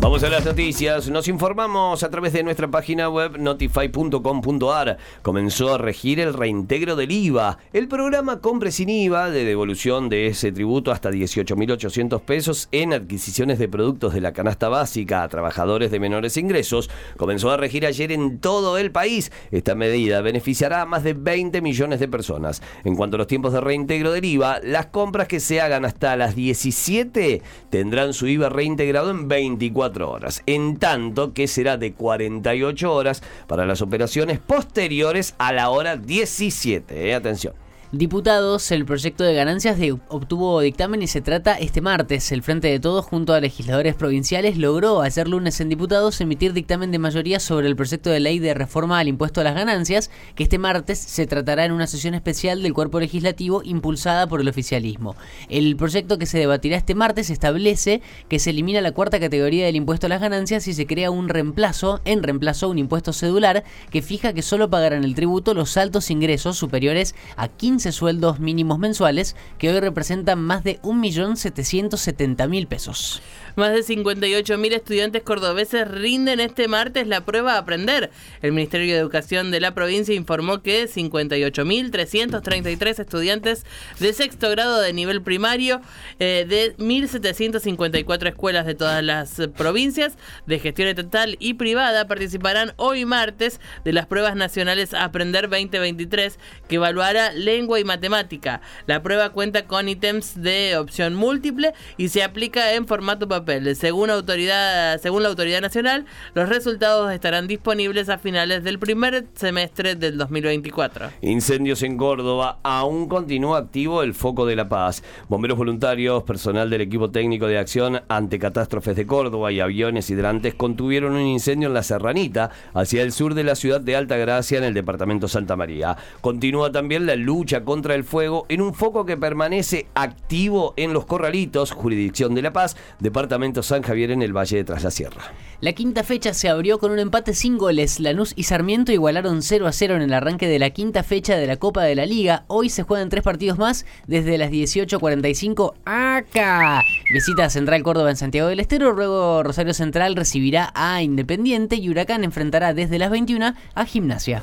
Vamos a las noticias. Nos informamos a través de nuestra página web notify.com.ar. Comenzó a regir el reintegro del IVA. El programa Compre sin IVA de devolución de ese tributo hasta 18.800 pesos en adquisiciones de productos de la canasta básica a trabajadores de menores ingresos comenzó a regir ayer en todo el país. Esta medida beneficiará a más de 20 millones de personas. En cuanto a los tiempos de reintegro del IVA, las compras que se hagan hasta las 17 tendrán su IVA reintegrado en 24 horas, en tanto que será de 48 horas para las operaciones posteriores a la hora 17. Eh, atención. Diputados, el proyecto de ganancias obtuvo dictamen y se trata este martes. El Frente de Todos, junto a legisladores provinciales, logró ayer lunes en diputados emitir dictamen de mayoría sobre el proyecto de ley de reforma al impuesto a las ganancias, que este martes se tratará en una sesión especial del cuerpo legislativo impulsada por el oficialismo. El proyecto que se debatirá este martes establece que se elimina la cuarta categoría del impuesto a las ganancias y se crea un reemplazo, en reemplazo un impuesto cedular, que fija que solo pagarán el tributo los altos ingresos superiores a 15 sueldos mínimos mensuales, que hoy representan más de 1.770.000 pesos. Más de 58.000 estudiantes cordobeses rinden este martes la prueba aprender. El Ministerio de Educación de la provincia informó que 58.333 estudiantes de sexto grado de nivel primario eh, de 1.754 escuelas de todas las provincias de gestión estatal y privada participarán hoy martes de las pruebas nacionales Aprender 2023 que evaluará lengua y matemática. La prueba cuenta con ítems de opción múltiple y se aplica en formato papel según, autoridad, según la autoridad nacional, los resultados estarán disponibles a finales del primer semestre del 2024. Incendios en Córdoba. Aún continúa activo el foco de la paz. Bomberos voluntarios, personal del equipo técnico de acción ante catástrofes de Córdoba y aviones hidrantes contuvieron un incendio en la Serranita, hacia el sur de la ciudad de Alta Gracia, en el departamento Santa María. Continúa también la contra el fuego en un foco que permanece activo en los Corralitos, jurisdicción de La Paz, departamento San Javier en el Valle de Tras la Sierra. La quinta fecha se abrió con un empate sin goles. Lanús y Sarmiento igualaron 0 a 0 en el arranque de la quinta fecha de la Copa de la Liga. Hoy se juegan tres partidos más desde las 18.45 acá. Visita Central Córdoba en Santiago del Estero. Luego Rosario Central recibirá a Independiente y Huracán enfrentará desde las 21 a Gimnasia.